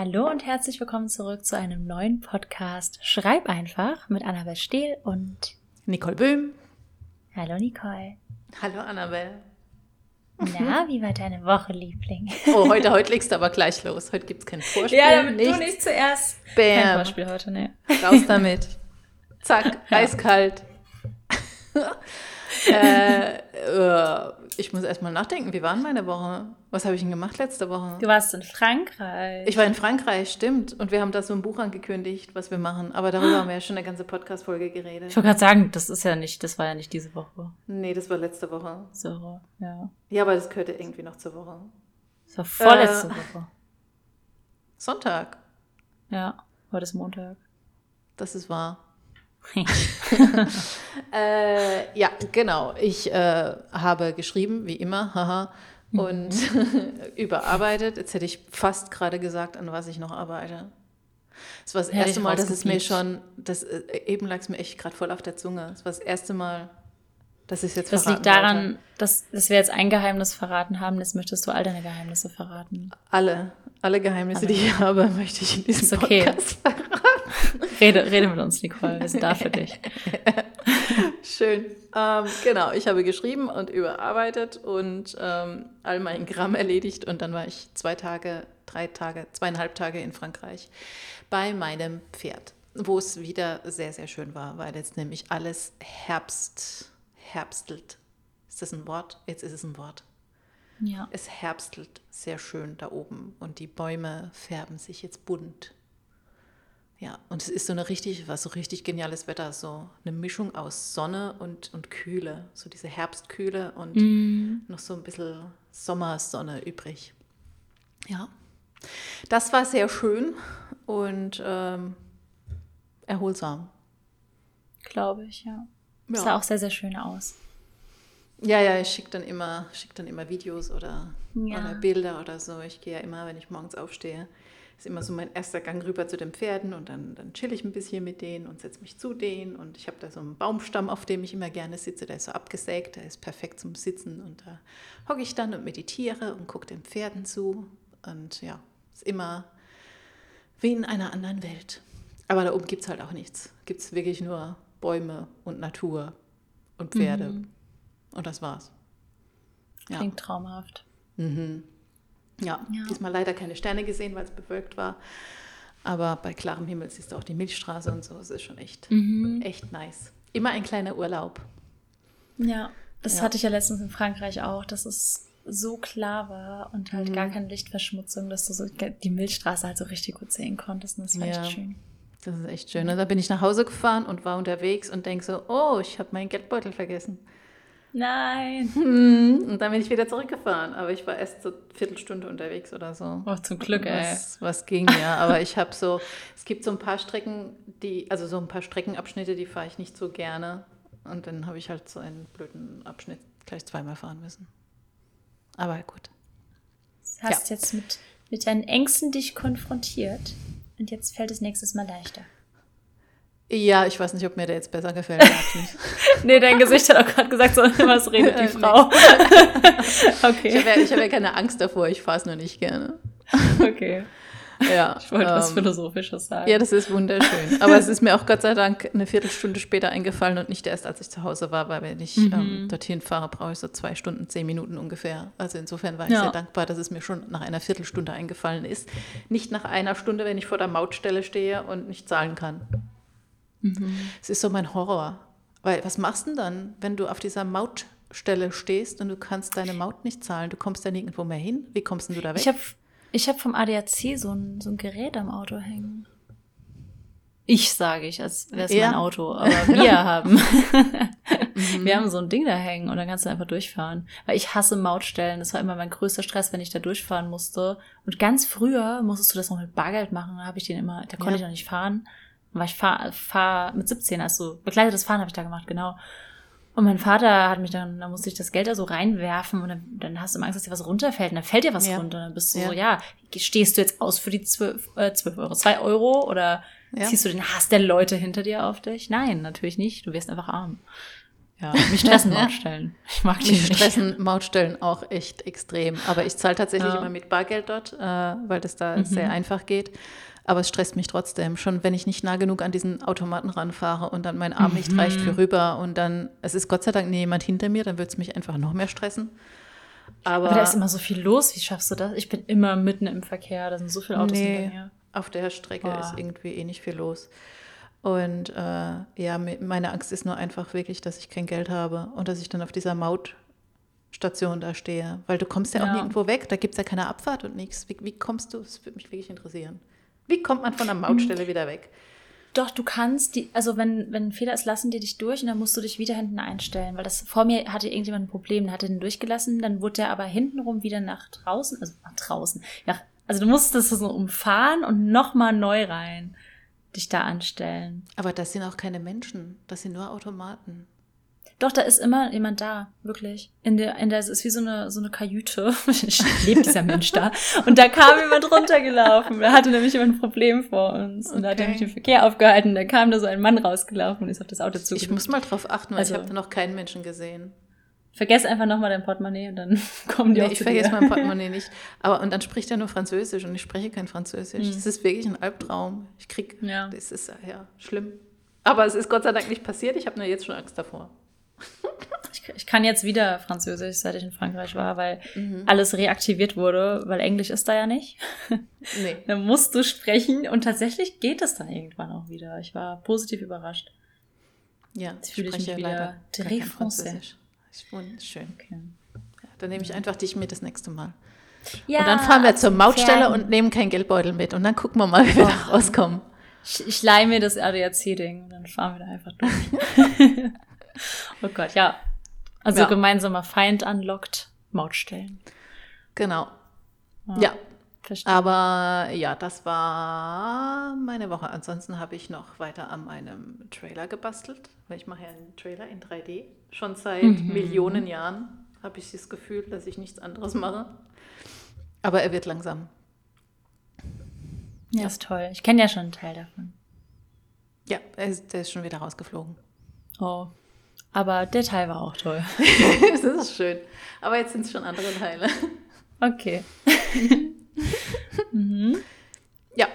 Hallo und herzlich willkommen zurück zu einem neuen Podcast Schreib einfach mit Annabel Stehl und Nicole Böhm. Hallo Nicole. Hallo Annabel. Na, wie war deine Woche, Liebling? Oh, heute, heute legst du aber gleich los. Heute gibt es kein Vorspiel. Ja, damit nichts. du nicht zuerst. Bam. Kein Vorspiel heute, ne. Raus damit. Zack, eiskalt. Äh, äh, ich muss erstmal nachdenken, wie war meine Woche? Was habe ich denn gemacht letzte Woche? Du warst in Frankreich. Ich war in Frankreich, stimmt. Und wir haben da so ein Buch angekündigt, was wir machen. Aber darüber haben wir ja schon eine ganze Podcast-Folge geredet. Ich wollte gerade sagen, das ist ja nicht, das war ja nicht diese Woche. Nee, das war letzte Woche. So, ja. Ja, aber das gehörte irgendwie noch zur Woche. Das war vorletzte äh, Woche. Sonntag. Ja, heute ist Montag. Das ist wahr. äh, ja, genau. Ich äh, habe geschrieben, wie immer, haha, und überarbeitet. Jetzt hätte ich fast gerade gesagt, an was ich noch arbeite. Es war das Hätte erste Mal, dass es mir schon, das, äh, eben lag es mir echt gerade voll auf der Zunge. Es war das erste Mal, dass ich es jetzt Das liegt daran, dass, dass wir jetzt ein Geheimnis verraten haben. Jetzt möchtest du all deine Geheimnisse verraten. Alle. Alle Geheimnisse, alle. die ich habe, möchte ich in diesem okay. Podcast verraten. Rede, rede mit uns, Nicole. Wir sind da für dich. Schön. Ähm, genau, ich habe geschrieben und überarbeitet und ähm, all mein Gramm erledigt. Und dann war ich zwei Tage, drei Tage, zweieinhalb Tage in Frankreich bei meinem Pferd, wo es wieder sehr, sehr schön war, weil jetzt nämlich alles Herbst, herbstelt. Ist das ein Wort? Jetzt ist es ein Wort. Ja. Es herbstelt sehr schön da oben und die Bäume färben sich jetzt bunt. Ja, und es ist so eine richtig, was so richtig geniales Wetter, so eine Mischung aus Sonne und, und Kühle, so diese Herbstkühle und mm. noch so ein bisschen Sommersonne übrig. Ja, das war sehr schön und ähm, erholsam. Glaube ich, ja. ja. Sah auch sehr, sehr schön aus. Ja, ja, ich schicke dann immer, schick dann immer Videos oder, ja. oder Bilder oder so. Ich gehe ja immer, wenn ich morgens aufstehe, ist immer so mein erster Gang rüber zu den Pferden und dann, dann chill ich ein bisschen mit denen und setze mich zu denen. Und ich habe da so einen Baumstamm, auf dem ich immer gerne sitze. Der ist so abgesägt, der ist perfekt zum Sitzen. Und da hocke ich dann und meditiere und gucke den Pferden zu. Und ja, ist immer wie in einer anderen Welt. Aber da oben gibt es halt auch nichts. Gibt es wirklich nur Bäume und Natur und Pferde. Mhm. Und das war's. Ja. Klingt traumhaft. Mhm. Ja, ja, diesmal leider keine Sterne gesehen, weil es bewölkt war. Aber bei klarem Himmel siehst du auch die Milchstraße und so. Es ist schon echt, mhm. echt nice. Immer ein kleiner Urlaub. Ja, das ja. hatte ich ja letztens in Frankreich auch, dass es so klar war und halt mhm. gar keine Lichtverschmutzung, dass du so die Milchstraße halt so richtig gut sehen konntest. Und das war ja. echt schön. Das ist echt schön. Und da bin ich nach Hause gefahren und war unterwegs und denke so, oh, ich habe meinen Geldbeutel vergessen. Nein. Hm, und dann bin ich wieder zurückgefahren. Aber ich war erst so eine Viertelstunde unterwegs oder so. Oh, zum Glück, ey. Was, was ging, ja. Aber ich habe so, es gibt so ein paar Strecken, die, also so ein paar Streckenabschnitte, die fahre ich nicht so gerne. Und dann habe ich halt so einen blöden Abschnitt gleich zweimal fahren müssen. Aber gut. Du hast ja. jetzt mit, mit deinen Ängsten dich konfrontiert. Und jetzt fällt es nächstes Mal leichter. Ja, ich weiß nicht, ob mir der jetzt besser gefällt. nee, dein Gesicht hat auch gerade gesagt, so, was redet die Frau? okay. Ich habe ja, hab ja keine Angst davor, ich fahre es nur nicht gerne. okay. Ja, ich wollte ähm, was Philosophisches sagen. Ja, das ist wunderschön. Aber es ist mir auch Gott sei Dank eine Viertelstunde später eingefallen und nicht erst, als ich zu Hause war, weil wenn ich mhm. ähm, dorthin fahre, brauche ich so zwei Stunden, zehn Minuten ungefähr. Also insofern war ich ja. sehr dankbar, dass es mir schon nach einer Viertelstunde eingefallen ist. Nicht nach einer Stunde, wenn ich vor der Mautstelle stehe und nicht zahlen kann. Mhm. Es ist so mein Horror. Weil was machst du denn dann, wenn du auf dieser Mautstelle stehst und du kannst deine Maut nicht zahlen? Du kommst ja nirgendwo mehr hin. Wie kommst denn du da weg? Ich habe ich hab vom ADAC so ein, so ein Gerät am Auto hängen. Ich sage ich, als wäre es ja. mein Auto, aber wir haben mhm. wir haben so ein Ding da hängen und dann kannst du einfach durchfahren. Weil ich hasse Mautstellen, das war immer mein größter Stress, wenn ich da durchfahren musste. Und ganz früher musstest du das noch mit Bargeld machen, da habe ich den immer, da konnte ja. ich noch nicht fahren weil ich fahr, fahr mit 17, also begleitetes Fahren habe ich da gemacht, genau. Und mein Vater hat mich dann, da musste ich das Geld da so reinwerfen und dann, dann hast du immer Angst, dass dir was runterfällt und dann fällt dir was ja. runter. Und dann bist du ja. so, ja, stehst du jetzt aus für die 12, äh, 12 Euro, 2 Euro oder ja. ziehst du den Hass der Leute hinter dir auf dich? Nein, natürlich nicht. Du wirst einfach arm. Ja, mich stressen Mautstellen. Ich mag die mich nicht. stressen Mautstellen auch echt extrem. Aber ich zahle tatsächlich immer mit Bargeld dort, äh, weil das da mhm. sehr einfach geht. Aber es stresst mich trotzdem. Schon wenn ich nicht nah genug an diesen Automaten ranfahre und dann mein Arm nicht mhm. reicht für rüber und dann, es ist Gott sei Dank nie jemand hinter mir, dann wird es mich einfach noch mehr stressen. Aber, Aber, da ist immer so viel los. Wie schaffst du das? Ich bin immer mitten im Verkehr. Da sind so viele Autos nee, hinter mir. Auf der Strecke oh. ist irgendwie eh nicht viel los. Und äh, ja, meine Angst ist nur einfach wirklich, dass ich kein Geld habe und dass ich dann auf dieser Mautstation da stehe. Weil du kommst ja, ja. auch nirgendwo weg, da gibt es ja keine Abfahrt und nichts. Wie, wie kommst du? Das würde mich wirklich interessieren. Wie kommt man von der Mautstelle mhm. wieder weg? Doch, du kannst die, also wenn, wenn ein Fehler ist, lassen die dich durch und dann musst du dich wieder hinten einstellen. Weil das vor mir hatte irgendjemand ein Problem, der hatte den durchgelassen, dann wurde der aber hintenrum wieder nach draußen, also nach draußen. Ja, also du musstest das so umfahren und nochmal neu rein dich da anstellen. Aber das sind auch keine Menschen, das sind nur Automaten. Doch, da ist immer jemand da, wirklich. In der, in der, es ist wie so eine, so eine Kajüte. Lebt dieser Mensch da. Und da kam jemand runtergelaufen. Da hatte nämlich jemand ein Problem vor uns. Und okay. da hat er nämlich den Verkehr aufgehalten. Da kam da so ein Mann rausgelaufen und ist auf das Auto zugegangen. Ich muss mal drauf achten, weil also, ich habe da noch keinen Menschen gesehen. Vergess einfach nochmal dein Portemonnaie und dann kommen die nee, auch ich vergesse mein Portemonnaie nicht. Aber und dann spricht er nur Französisch und ich spreche kein Französisch. Mhm. Das ist wirklich ein Albtraum. Ich krieg, ja. das ist ja schlimm. Aber es ist Gott sei Dank nicht passiert. Ich habe nur jetzt schon Angst davor. ich, ich, kann jetzt wieder Französisch, seit ich in Frankreich war, weil mhm. alles reaktiviert wurde, weil Englisch ist da ja nicht. Nee. dann musst du sprechen und tatsächlich geht es dann irgendwann auch wieder. Ich war positiv überrascht. Ja, jetzt fühle ich mich wieder très Französisch. Schön. Okay. Ja, dann nehme ich einfach dich mit das nächste Mal. Ja, und dann fahren wir zur Mautstelle fern. und nehmen keinen Geldbeutel mit. Und dann gucken wir mal, wie wir da rauskommen. Ich, ich leihe mir das ADAC-Ding und dann fahren wir da einfach durch. oh Gott, ja. Also ja. gemeinsamer Feind anlockt, Mautstellen. Genau. Ja. ja. Verstehe. Aber ja, das war meine Woche. Ansonsten habe ich noch weiter an meinem Trailer gebastelt, weil ich mache ja einen Trailer in 3D. Schon seit mhm. Millionen Jahren habe ich das Gefühl, dass ich nichts anderes mache. Aber er wird langsam. Ja, ist toll. Ich kenne ja schon einen Teil davon. Ja, er ist, der ist schon wieder rausgeflogen. Oh. Aber der Teil war auch toll. das ist schön. Aber jetzt sind es schon andere Teile. Okay. mhm. Ja.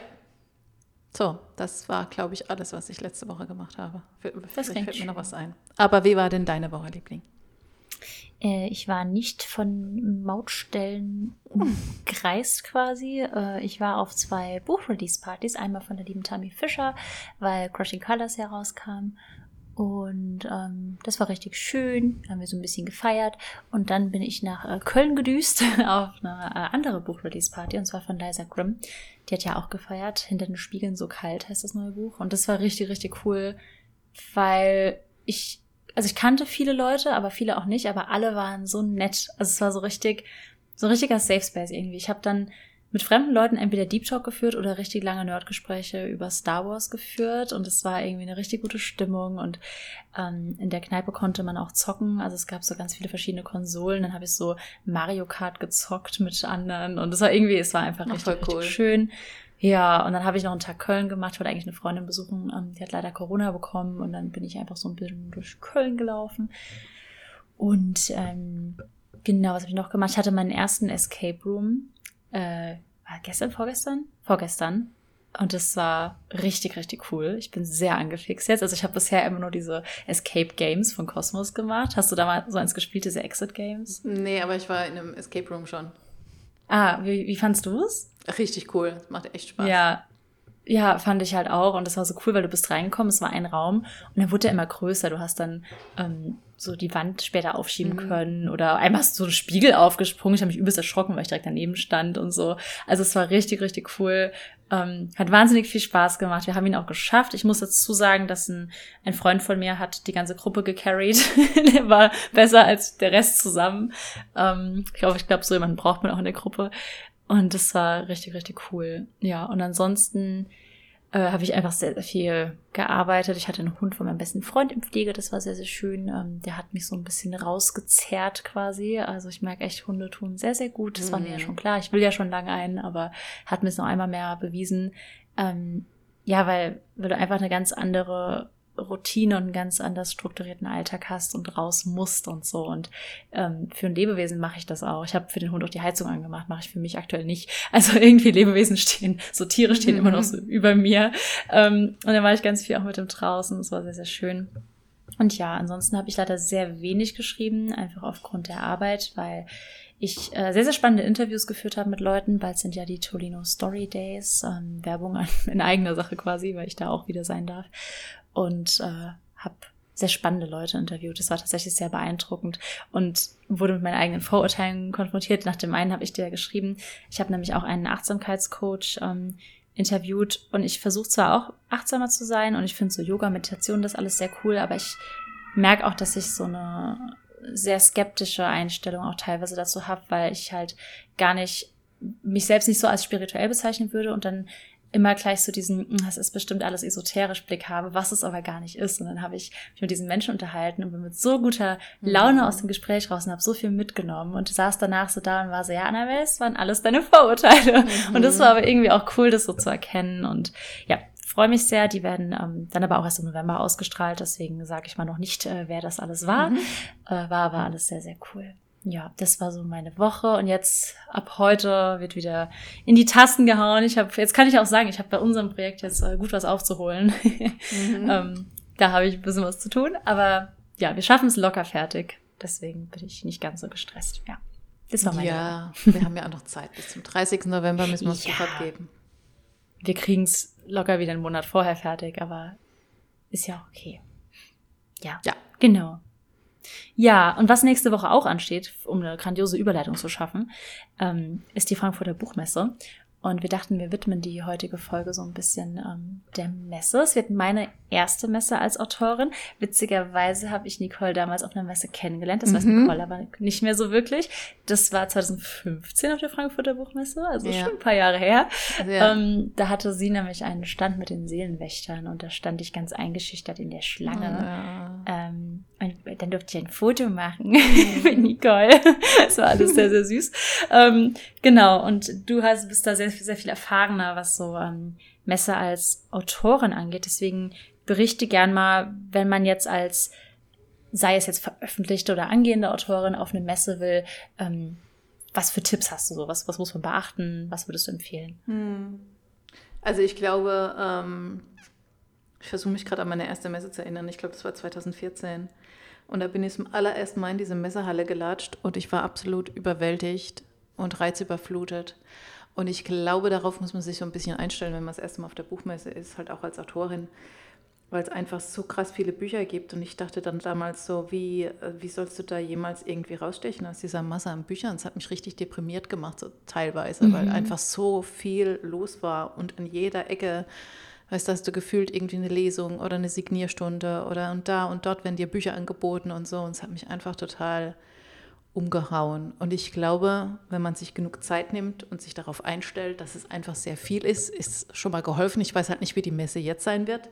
So, das war, glaube ich, alles, was ich letzte Woche gemacht habe. Vielleicht fällt mir noch was ein. Aber wie war denn deine Woche, Liebling? Äh, ich war nicht von Mautstellen umkreist quasi. Äh, ich war auf zwei Buchrelease-Partys. Einmal von der lieben Tammy Fischer, weil Crushing Colors herauskam. Und ähm, das war richtig schön. Haben wir so ein bisschen gefeiert. Und dann bin ich nach äh, Köln gedüst auf eine äh, andere Buchrelease-Party. Und zwar von Liza Grimm. Die hat ja auch gefeiert. Hinter den Spiegeln so kalt heißt das neue Buch. Und das war richtig, richtig cool, weil ich, also ich kannte viele Leute, aber viele auch nicht. Aber alle waren so nett. Also es war so richtig, so ein richtiger Safe Space irgendwie. Ich habe dann mit fremden Leuten entweder Deep Talk geführt oder richtig lange Nerdgespräche über Star Wars geführt. Und es war irgendwie eine richtig gute Stimmung. Und ähm, in der Kneipe konnte man auch zocken, also es gab so ganz viele verschiedene Konsolen, dann habe ich so Mario Kart gezockt mit anderen. Und es war irgendwie, es war einfach richtig, cool. richtig schön. Ja, und dann habe ich noch einen Tag Köln gemacht, wollte eigentlich eine Freundin besuchen, ähm, die hat leider Corona bekommen. Und dann bin ich einfach so ein bisschen durch Köln gelaufen. Und ähm, Genau, was habe ich noch gemacht? Ich hatte meinen ersten Escape Room äh, gestern, vorgestern? Vorgestern. Und das war richtig, richtig cool. Ich bin sehr angefixt jetzt. Also ich habe bisher immer nur diese Escape Games von Cosmos gemacht. Hast du da mal so eins gespielt, diese Exit Games? Nee, aber ich war in einem Escape Room schon. Ah, wie, wie fandst du es? Richtig cool. Macht echt Spaß. Ja, ja, fand ich halt auch. Und das war so cool, weil du bist reingekommen, es war ein Raum und dann wurde er immer größer. Du hast dann ähm, so die Wand später aufschieben mhm. können oder einmal hast du so einen Spiegel aufgesprungen. Ich habe mich übelst erschrocken, weil ich direkt daneben stand und so. Also es war richtig, richtig cool. Ähm, hat wahnsinnig viel Spaß gemacht. Wir haben ihn auch geschafft. Ich muss dazu sagen, dass ein, ein Freund von mir hat die ganze Gruppe gecarried. der war besser als der Rest zusammen. Ähm, ich glaube, ich glaube, so jemanden braucht man auch in der Gruppe. Und das war richtig, richtig cool. Ja, und ansonsten äh, habe ich einfach sehr, sehr viel gearbeitet. Ich hatte einen Hund von meinem besten Freund im Pflege, das war sehr, sehr schön. Ähm, der hat mich so ein bisschen rausgezerrt quasi. Also ich merke echt, Hunde tun sehr, sehr gut. Das mhm. war mir ja mhm. schon klar. Ich will ja schon lange einen, aber hat mir es noch einmal mehr bewiesen. Ähm, ja, weil, weil du einfach eine ganz andere Routine und einen ganz anders strukturierten Alltag hast und raus musst und so. Und ähm, für ein Lebewesen mache ich das auch. Ich habe für den Hund auch die Heizung angemacht, mache ich für mich aktuell nicht. Also irgendwie Lebewesen stehen, so Tiere stehen mhm. immer noch so über mir. Ähm, und dann war ich ganz viel auch mit dem draußen. Das war sehr, sehr schön. Und ja, ansonsten habe ich leider sehr wenig geschrieben, einfach aufgrund der Arbeit, weil ich äh, sehr, sehr spannende Interviews geführt habe mit Leuten. Bald sind ja die Tolino Story Days, ähm, Werbung in eigener Sache quasi, weil ich da auch wieder sein darf. Und äh, habe sehr spannende Leute interviewt. Das war tatsächlich sehr beeindruckend und wurde mit meinen eigenen Vorurteilen konfrontiert. Nach dem einen habe ich dir geschrieben. Ich habe nämlich auch einen Achtsamkeitscoach ähm, interviewt und ich versuche zwar auch achtsamer zu sein und ich finde so Yoga, Meditation, das alles sehr cool, aber ich merke auch, dass ich so eine sehr skeptische Einstellung auch teilweise dazu habe, weil ich halt gar nicht mich selbst nicht so als spirituell bezeichnen würde und dann immer gleich so diesen, hm, das ist bestimmt alles esoterisch Blick habe, was es aber gar nicht ist. Und dann habe ich mich mit diesen Menschen unterhalten und bin mit so guter Laune mhm. aus dem Gespräch raus und habe so viel mitgenommen und saß danach so da und war so, ja, Annabelle, es waren alles deine Vorurteile. Mhm. Und das war aber irgendwie auch cool, das so zu erkennen. Und ja, freue mich sehr. Die werden ähm, dann aber auch erst im November ausgestrahlt, deswegen sage ich mal noch nicht, äh, wer das alles war. Mhm. Äh, war aber alles sehr, sehr cool ja, das war so meine Woche und jetzt ab heute wird wieder in die Tasten gehauen. Ich habe jetzt kann ich auch sagen, ich habe bei unserem Projekt jetzt äh, gut was aufzuholen. Mhm. ähm, da habe ich ein bisschen was zu tun, aber ja, wir schaffen es locker fertig. Deswegen bin ich nicht ganz so gestresst. Ja, das war meine Ja, Woche. wir haben ja auch noch Zeit. Bis zum 30. November müssen wir es ja. sofort geben. Wir kriegen es locker wieder einen Monat vorher fertig, aber ist ja okay. Ja, ja. genau. Ja, und was nächste Woche auch ansteht, um eine grandiose Überleitung zu schaffen, ähm, ist die Frankfurter Buchmesse. Und wir dachten, wir widmen die heutige Folge so ein bisschen ähm, der Messe. Es wird meine erste Messe als Autorin. Witzigerweise habe ich Nicole damals auf einer Messe kennengelernt. Das mhm. weiß Nicole aber nicht mehr so wirklich. Das war 2015 auf der Frankfurter Buchmesse, also ja. schon ein paar Jahre her. Ja. Ähm, da hatte sie nämlich einen Stand mit den Seelenwächtern und da stand ich ganz eingeschüchtert in der Schlange. Ja. Ähm, und dann durfte ich ein Foto machen mhm. mit Nicole. das war alles sehr, sehr süß. Ähm, genau, und du hast, bist da sehr, sehr viel erfahrener, was so ähm, Messe als Autorin angeht. Deswegen berichte gern mal, wenn man jetzt als, sei es jetzt veröffentlichte oder angehende Autorin auf eine Messe will, ähm, was für Tipps hast du so? Was, was muss man beachten? Was würdest du empfehlen? Hm. Also ich glaube, ähm, ich versuche mich gerade an meine erste Messe zu erinnern. Ich glaube, das war 2014. Und da bin ich zum allerersten Mal in diese Messehalle gelatscht und ich war absolut überwältigt und reizüberflutet. Und ich glaube, darauf muss man sich so ein bisschen einstellen, wenn man das erste Mal auf der Buchmesse ist, halt auch als Autorin, weil es einfach so krass viele Bücher gibt. Und ich dachte dann damals so, wie, wie sollst du da jemals irgendwie rausstechen aus dieser Masse an Büchern? Es hat mich richtig deprimiert gemacht, so teilweise, mhm. weil einfach so viel los war und in jeder Ecke Weißt du, hast du gefühlt irgendwie eine Lesung oder eine Signierstunde oder und da und dort werden dir Bücher angeboten und so. Und es hat mich einfach total umgehauen. Und ich glaube, wenn man sich genug Zeit nimmt und sich darauf einstellt, dass es einfach sehr viel ist, ist schon mal geholfen. Ich weiß halt nicht, wie die Messe jetzt sein wird,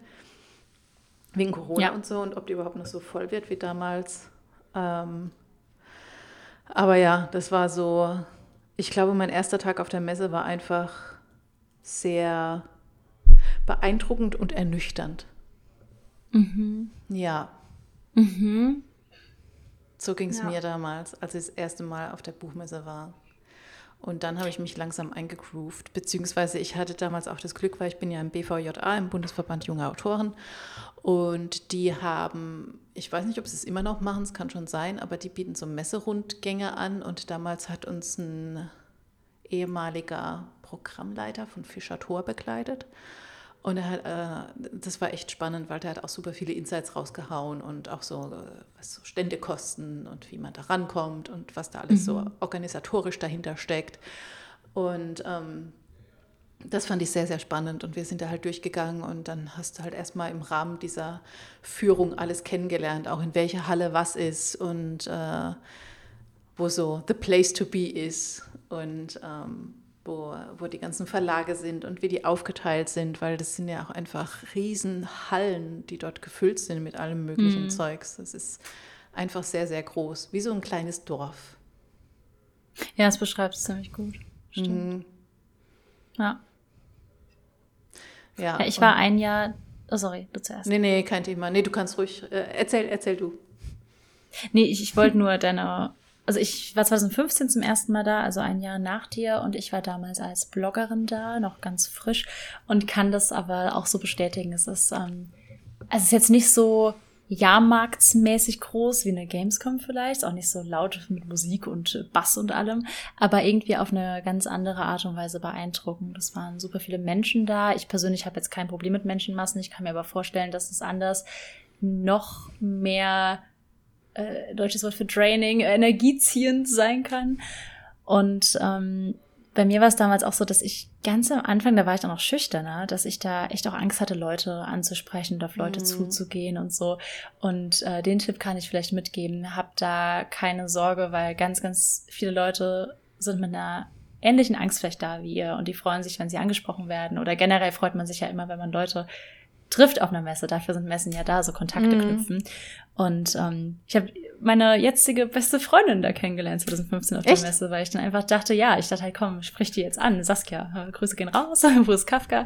wegen Corona ja. und so, und ob die überhaupt noch so voll wird wie damals. Ähm, aber ja, das war so, ich glaube, mein erster Tag auf der Messe war einfach sehr beeindruckend und ernüchternd. Mhm. Ja. Mhm. So ging es ja. mir damals, als ich das erste Mal auf der Buchmesse war. Und dann habe ich mich langsam eingegroovt, beziehungsweise ich hatte damals auch das Glück, weil ich bin ja im BVJA, im Bundesverband junger Autoren. Und die haben, ich weiß nicht, ob sie es immer noch machen, es kann schon sein, aber die bieten so Messerundgänge an. Und damals hat uns ein ehemaliger Programmleiter von Fischer Tor begleitet. Und er hat, äh, das war echt spannend, weil der hat auch super viele Insights rausgehauen und auch so, äh, was so Ständekosten und wie man da rankommt und was da alles mhm. so organisatorisch dahinter steckt. Und ähm, das fand ich sehr, sehr spannend und wir sind da halt durchgegangen und dann hast du halt erstmal im Rahmen dieser Führung alles kennengelernt, auch in welcher Halle was ist und äh, wo so the place to be ist und ähm, wo, wo die ganzen Verlage sind und wie die aufgeteilt sind, weil das sind ja auch einfach Riesenhallen, die dort gefüllt sind mit allem möglichen mhm. Zeugs. Das ist einfach sehr, sehr groß, wie so ein kleines Dorf. Ja, das beschreibt es ziemlich gut. Stimmt. Mhm. Ja. ja. ja. Ich war ein Jahr Oh, sorry, du zuerst. Nee, nee, kein Thema. Nee, du kannst ruhig. Äh, erzähl, erzähl du. Nee, ich, ich wollte nur deine. Also ich war 2015 zum ersten Mal da, also ein Jahr nach dir und ich war damals als Bloggerin da, noch ganz frisch und kann das aber auch so bestätigen. Es ist, ähm, es ist jetzt nicht so jahrmarktsmäßig groß wie eine Gamescom vielleicht, auch nicht so laut mit Musik und Bass und allem, aber irgendwie auf eine ganz andere Art und Weise beeindruckend. Es waren super viele Menschen da. Ich persönlich habe jetzt kein Problem mit Menschenmassen. Ich kann mir aber vorstellen, dass es anders noch mehr äh, deutsches Wort für draining, energieziehend sein kann. Und ähm, bei mir war es damals auch so, dass ich ganz am Anfang, da war ich dann noch schüchterner, dass ich da echt auch Angst hatte, Leute anzusprechen und auf Leute mhm. zuzugehen und so. Und äh, den Tipp kann ich vielleicht mitgeben. Hab da keine Sorge, weil ganz, ganz viele Leute sind mit einer ähnlichen Angst vielleicht da wie ihr und die freuen sich, wenn sie angesprochen werden. Oder generell freut man sich ja immer, wenn man Leute trifft auf einer Messe. Dafür sind Messen ja da, so Kontakte mhm. knüpfen. Und ähm, ich habe meine jetzige beste Freundin da kennengelernt 2015 auf Echt? der Messe, weil ich dann einfach dachte, ja, ich dachte halt, komm, sprich die jetzt an, Saskia, Grüße gehen raus, wo ist Kafka?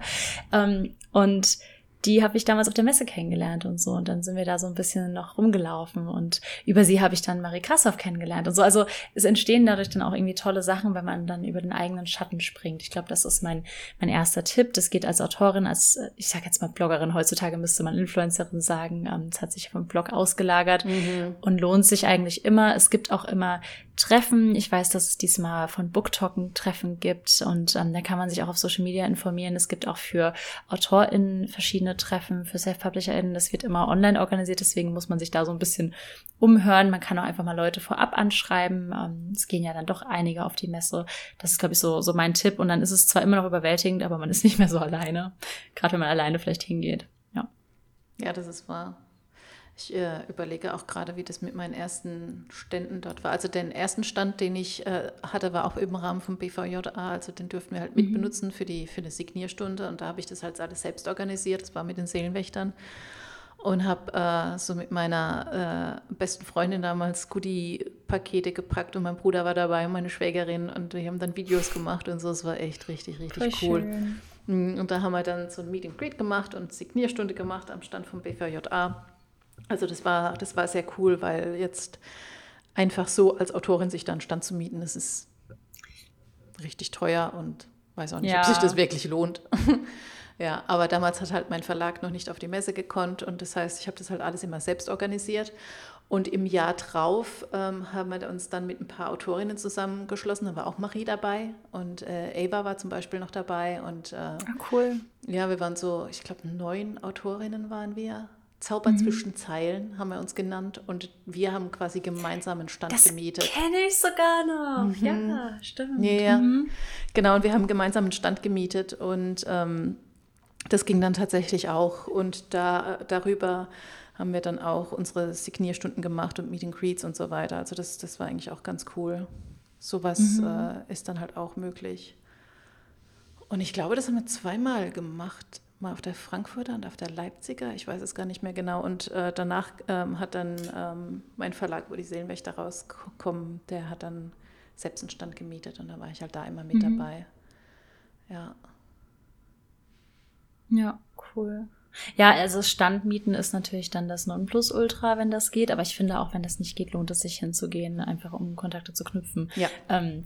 Ähm, und die habe ich damals auf der Messe kennengelernt und so. Und dann sind wir da so ein bisschen noch rumgelaufen und über sie habe ich dann Marie Krassoff kennengelernt und so. Also es entstehen dadurch dann auch irgendwie tolle Sachen, wenn man dann über den eigenen Schatten springt. Ich glaube, das ist mein, mein erster Tipp. Das geht als Autorin, als, ich sage jetzt mal Bloggerin, heutzutage müsste man Influencerin sagen. Ähm, es hat sich vom Blog ausgelagert mhm. und lohnt sich eigentlich immer. Es gibt auch immer Treffen. Ich weiß, dass es diesmal von BookTalken Treffen gibt und ähm, da kann man sich auch auf Social Media informieren. Es gibt auch für AutorInnen verschiedene Treffen, für Self-PublisherInnen. Das wird immer online organisiert, deswegen muss man sich da so ein bisschen umhören. Man kann auch einfach mal Leute vorab anschreiben. Ähm, es gehen ja dann doch einige auf die Messe. Das ist, glaube ich, so, so mein Tipp. Und dann ist es zwar immer noch überwältigend, aber man ist nicht mehr so alleine. Gerade wenn man alleine vielleicht hingeht. Ja. Ja, das ist wahr. Ich äh, überlege auch gerade, wie das mit meinen ersten Ständen dort war. Also den ersten Stand, den ich äh, hatte, war auch im Rahmen vom BVJA. Also den durften wir halt mhm. mitbenutzen für, die, für eine Signierstunde. Und da habe ich das halt alles selbst organisiert. Das war mit den Seelenwächtern. Und habe äh, so mit meiner äh, besten Freundin damals Goodie-Pakete gepackt. Und mein Bruder war dabei und meine Schwägerin. Und wir haben dann Videos gemacht und so. Es war echt richtig, richtig Voll cool. Schön. Mm, und da haben wir dann so ein Meet and Greet gemacht und Signierstunde gemacht am Stand vom BVJA. Also das war, das war sehr cool, weil jetzt einfach so als Autorin sich dann Stand zu mieten, das ist richtig teuer und weiß auch nicht, ja. ob sich das wirklich lohnt. ja, aber damals hat halt mein Verlag noch nicht auf die Messe gekonnt und das heißt, ich habe das halt alles immer selbst organisiert. Und im Jahr drauf ähm, haben wir uns dann mit ein paar Autorinnen zusammengeschlossen. Da war auch Marie dabei und äh, Ava war zum Beispiel noch dabei. Und, äh, ah, cool. Ja, wir waren so, ich glaube, neun Autorinnen waren wir. Zauber mhm. zwischen Zeilen haben wir uns genannt und wir haben quasi gemeinsam einen Stand das gemietet. Kenne ich sogar noch. Mhm. Ja, stimmt. Ja, mhm. genau. Und wir haben gemeinsam einen Stand gemietet und ähm, das ging dann tatsächlich auch. Und da darüber haben wir dann auch unsere Signierstunden gemacht und Meeting Greets und so weiter. Also das, das war eigentlich auch ganz cool. Sowas mhm. äh, ist dann halt auch möglich. Und ich glaube, das haben wir zweimal gemacht mal auf der Frankfurter und auf der Leipziger, ich weiß es gar nicht mehr genau. Und äh, danach ähm, hat dann ähm, mein Verlag, wo die Seelenwächter rauskommen, der hat dann selbst einen Stand gemietet und da war ich halt da immer mit mhm. dabei. Ja. Ja, cool. Ja, also Standmieten ist natürlich dann das Nonplusultra, wenn das geht. Aber ich finde auch, wenn das nicht geht, lohnt es sich hinzugehen, einfach um Kontakte zu knüpfen. Ja. Ähm,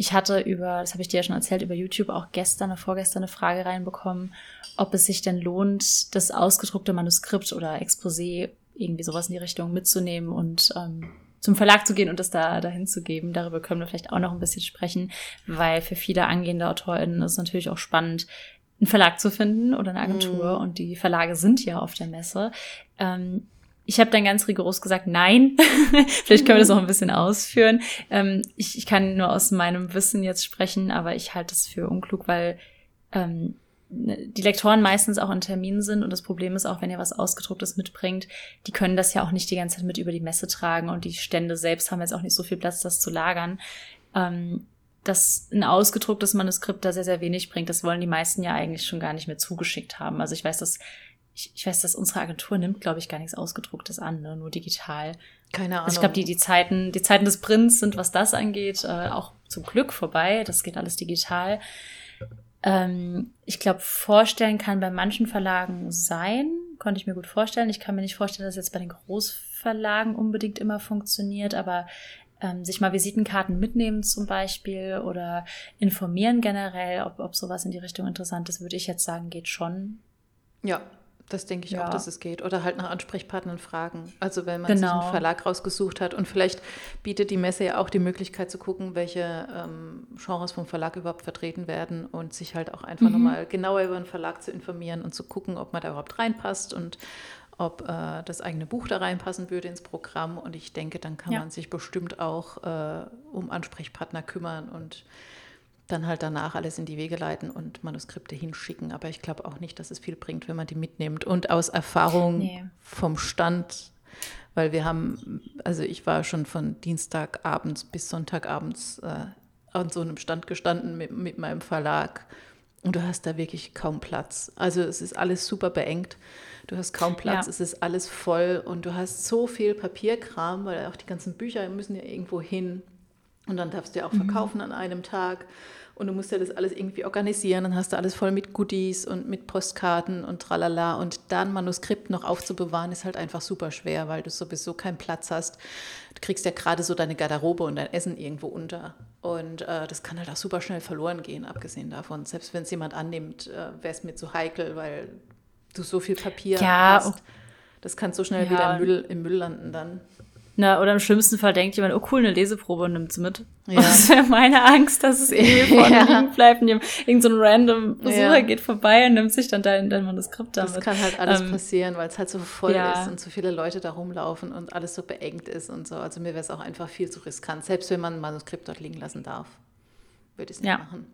ich hatte über, das habe ich dir ja schon erzählt, über YouTube auch gestern oder vorgestern eine Frage reinbekommen, ob es sich denn lohnt, das ausgedruckte Manuskript oder Exposé irgendwie sowas in die Richtung mitzunehmen und ähm, zum Verlag zu gehen und das da dahin zu geben. Darüber können wir vielleicht auch noch ein bisschen sprechen, weil für viele angehende AutorInnen ist es natürlich auch spannend, einen Verlag zu finden oder eine Agentur mm. und die Verlage sind ja auf der Messe. Ähm, ich habe dann ganz rigoros gesagt, nein. Vielleicht können wir das noch ein bisschen ausführen. Ähm, ich, ich kann nur aus meinem Wissen jetzt sprechen, aber ich halte es für unklug, weil ähm, ne, die Lektoren meistens auch in Terminen sind und das Problem ist auch, wenn ihr was Ausgedrucktes mitbringt, die können das ja auch nicht die ganze Zeit mit über die Messe tragen und die Stände selbst haben jetzt auch nicht so viel Platz, das zu lagern. Ähm, dass ein ausgedrucktes Manuskript da sehr, sehr wenig bringt, das wollen die meisten ja eigentlich schon gar nicht mehr zugeschickt haben. Also ich weiß, dass ich, ich weiß, dass unsere Agentur nimmt, glaube ich, gar nichts Ausgedrucktes an, ne? nur digital. Keine Ahnung. Also ich glaube, die, die Zeiten, die Zeiten des Prints sind, was das angeht, äh, auch zum Glück vorbei. Das geht alles digital. Ähm, ich glaube, vorstellen kann bei manchen Verlagen sein, konnte ich mir gut vorstellen. Ich kann mir nicht vorstellen, dass jetzt bei den Großverlagen unbedingt immer funktioniert, aber ähm, sich mal Visitenkarten mitnehmen zum Beispiel oder informieren generell, ob, ob sowas in die Richtung interessant ist, würde ich jetzt sagen, geht schon. Ja, das denke ich ja. auch, dass es geht. Oder halt nach Ansprechpartnern fragen. Also wenn man genau. sich einen genau. Verlag rausgesucht hat und vielleicht bietet die Messe ja auch die Möglichkeit zu gucken, welche ähm, Genres vom Verlag überhaupt vertreten werden und sich halt auch einfach mhm. nochmal genauer über den Verlag zu informieren und zu gucken, ob man da überhaupt reinpasst und ob äh, das eigene Buch da reinpassen würde ins Programm. Und ich denke, dann kann ja. man sich bestimmt auch äh, um Ansprechpartner kümmern und dann halt danach alles in die Wege leiten und Manuskripte hinschicken. Aber ich glaube auch nicht, dass es viel bringt, wenn man die mitnimmt. Und aus Erfahrung nee. vom Stand, weil wir haben, also ich war schon von Dienstagabends bis Sonntagabends äh, an so einem Stand gestanden mit, mit meinem Verlag. Und du hast da wirklich kaum Platz. Also es ist alles super beengt. Du hast kaum Platz, ja. es ist alles voll und du hast so viel Papierkram, weil auch die ganzen Bücher müssen ja irgendwo hin. Und dann darfst du ja auch mhm. verkaufen mhm. an einem Tag. Und du musst ja das alles irgendwie organisieren. Dann hast du alles voll mit Goodies und mit Postkarten und tralala. Und dann Manuskript noch aufzubewahren, ist halt einfach super schwer, weil du sowieso keinen Platz hast. Du kriegst ja gerade so deine Garderobe und dein Essen irgendwo unter. Und äh, das kann halt auch super schnell verloren gehen, abgesehen davon. Selbst wenn es jemand annimmt, äh, wäre es mir zu heikel, weil du so viel Papier ja, hast. Das kann so schnell ja. wieder im Müll, im Müll landen dann. Na, oder im schlimmsten Fall denkt jemand, oh cool, eine Leseprobe und nimmt es mit. Ja. Das wäre meine Angst, dass es irgendwie vorne ja. liegen bleibt und irgend so ein random Besucher ja. geht vorbei und nimmt sich dann dein, dein Manuskript damit. Das kann halt alles ähm, passieren, weil es halt so voll ja. ist und so viele Leute da rumlaufen und alles so beengt ist und so. Also mir wäre es auch einfach viel zu riskant, selbst wenn man ein Manuskript dort liegen lassen darf. Würde ich es nicht machen.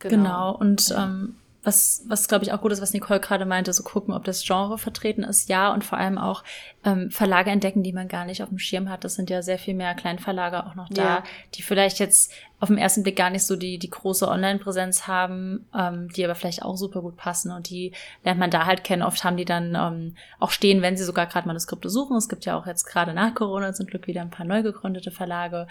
Genau, genau. und ähm, was, was glaube ich auch gut ist, was Nicole gerade meinte, so gucken, ob das Genre vertreten ist, ja, und vor allem auch ähm, Verlage entdecken, die man gar nicht auf dem Schirm hat. Das sind ja sehr viel mehr Kleinverlage auch noch da, ja. die vielleicht jetzt auf den ersten Blick gar nicht so die, die große Online-Präsenz haben, ähm, die aber vielleicht auch super gut passen und die lernt man da halt kennen. Oft haben die dann ähm, auch stehen, wenn sie sogar gerade Manuskripte suchen. Es gibt ja auch jetzt gerade nach Corona zum Glück wieder ein paar neu gegründete Verlage,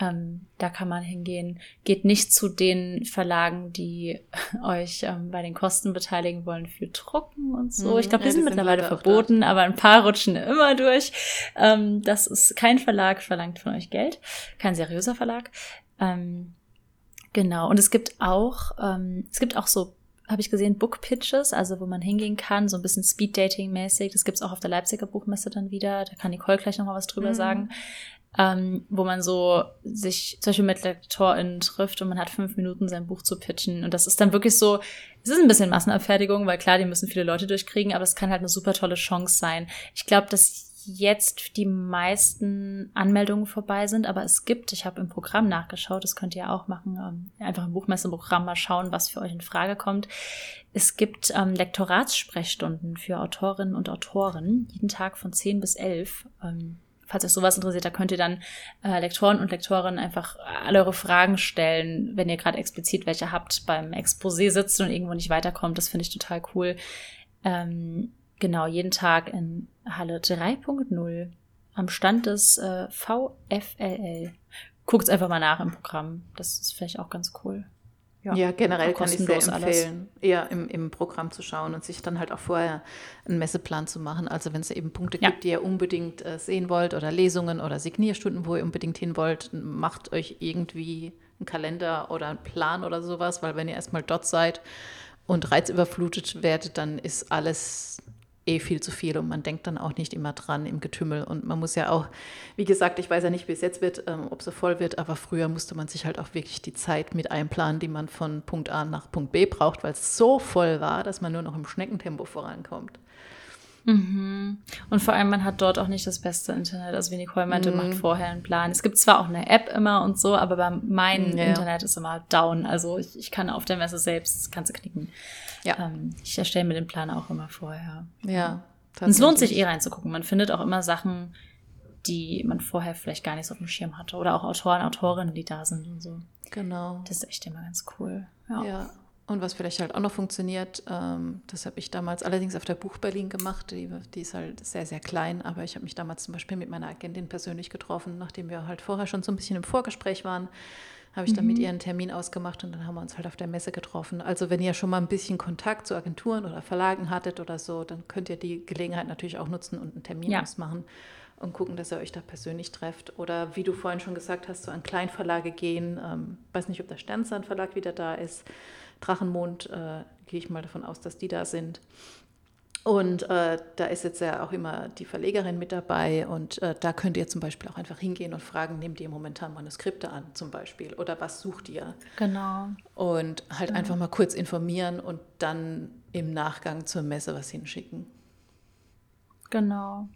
ähm, da kann man hingehen. Geht nicht zu den Verlagen, die euch ähm, bei den Kosten beteiligen wollen für Drucken und so. Mhm, ich glaube, die ja, sind mittlerweile verboten, aber ein paar rutschen immer durch. Ähm, das ist kein Verlag, verlangt von euch Geld. Kein seriöser Verlag. Ähm, genau. Und es gibt auch, ähm, es gibt auch so habe ich gesehen, Book Pitches, also wo man hingehen kann, so ein bisschen Speed Dating mäßig. Das gibt's auch auf der Leipziger Buchmesse dann wieder. Da kann Nicole gleich noch mal was drüber mhm. sagen ähm, wo man so sich zum Beispiel mit LektorInnen trifft und man hat fünf Minuten sein Buch zu pitchen. Und das ist dann wirklich so, es ist ein bisschen Massenabfertigung, weil klar, die müssen viele Leute durchkriegen, aber es kann halt eine super tolle Chance sein. Ich glaube, dass jetzt die meisten Anmeldungen vorbei sind, aber es gibt, ich habe im Programm nachgeschaut, das könnt ihr auch machen, ähm, einfach im Buchmesseprogramm mal schauen, was für euch in Frage kommt. Es gibt ähm, Lektoratssprechstunden für Autorinnen und Autoren, jeden Tag von 10 bis 11. Ähm, falls euch sowas interessiert, da könnt ihr dann äh, Lektoren und Lektorinnen einfach alle eure Fragen stellen, wenn ihr gerade explizit welche habt, beim Exposé sitzt und irgendwo nicht weiterkommt. Das finde ich total cool. Ähm, genau, jeden Tag in Halle 3.0 am Stand des äh, VFLL. Guckt's einfach mal nach im Programm. Das ist vielleicht auch ganz cool. Ja, ja generell kann ich sehr empfehlen, alles. eher im, im Programm zu schauen und sich dann halt auch vorher einen Messeplan zu machen. Also wenn es eben Punkte ja. gibt, die ihr unbedingt äh, sehen wollt oder Lesungen oder Signierstunden, wo ihr unbedingt hin wollt, macht euch irgendwie einen Kalender oder einen Plan oder sowas, weil wenn ihr erstmal dort seid und reizüberflutet werdet, dann ist alles eh viel zu viel und man denkt dann auch nicht immer dran im Getümmel. Und man muss ja auch, wie gesagt, ich weiß ja nicht, wie es jetzt wird, ähm, ob es so voll wird, aber früher musste man sich halt auch wirklich die Zeit mit einplanen, die man von Punkt A nach Punkt B braucht, weil es so voll war, dass man nur noch im Schneckentempo vorankommt. Mhm. Und vor allem, man hat dort auch nicht das beste Internet. Also wie Nicole meinte, mhm. macht vorher einen Plan. Es gibt zwar auch eine App immer und so, aber bei meinem ja. Internet ist immer down. Also ich, ich kann auf der Messe selbst, kannst du knicken. Ja. Ähm, ich erstelle mir den Plan auch immer vorher. Ja. Und es lohnt sich eh reinzugucken. Man findet auch immer Sachen, die man vorher vielleicht gar nicht so auf dem Schirm hatte. Oder auch Autoren, Autorinnen, die da sind und so. Genau. Das ist echt immer ganz cool. Ja. ja. Und was vielleicht halt auch noch funktioniert, ähm, das habe ich damals allerdings auf der Buch Berlin gemacht, die, die ist halt sehr, sehr klein, aber ich habe mich damals zum Beispiel mit meiner Agentin persönlich getroffen, nachdem wir halt vorher schon so ein bisschen im Vorgespräch waren habe ich dann mit mhm. ihr einen Termin ausgemacht und dann haben wir uns halt auf der Messe getroffen. Also wenn ihr schon mal ein bisschen Kontakt zu Agenturen oder Verlagen hattet oder so, dann könnt ihr die Gelegenheit natürlich auch nutzen und einen Termin ja. ausmachen und gucken, dass ihr euch da persönlich trefft. Oder wie du vorhin schon gesagt hast, so an Kleinverlage gehen. Ähm, weiß nicht, ob der Sternzahn Verlag wieder da ist. Drachenmond, äh, gehe ich mal davon aus, dass die da sind. Und äh, da ist jetzt ja auch immer die Verlegerin mit dabei und äh, da könnt ihr zum Beispiel auch einfach hingehen und fragen, nehmt ihr momentan Manuskripte an zum Beispiel oder was sucht ihr? Genau. Und halt genau. einfach mal kurz informieren und dann im Nachgang zur Messe was hinschicken. Genau.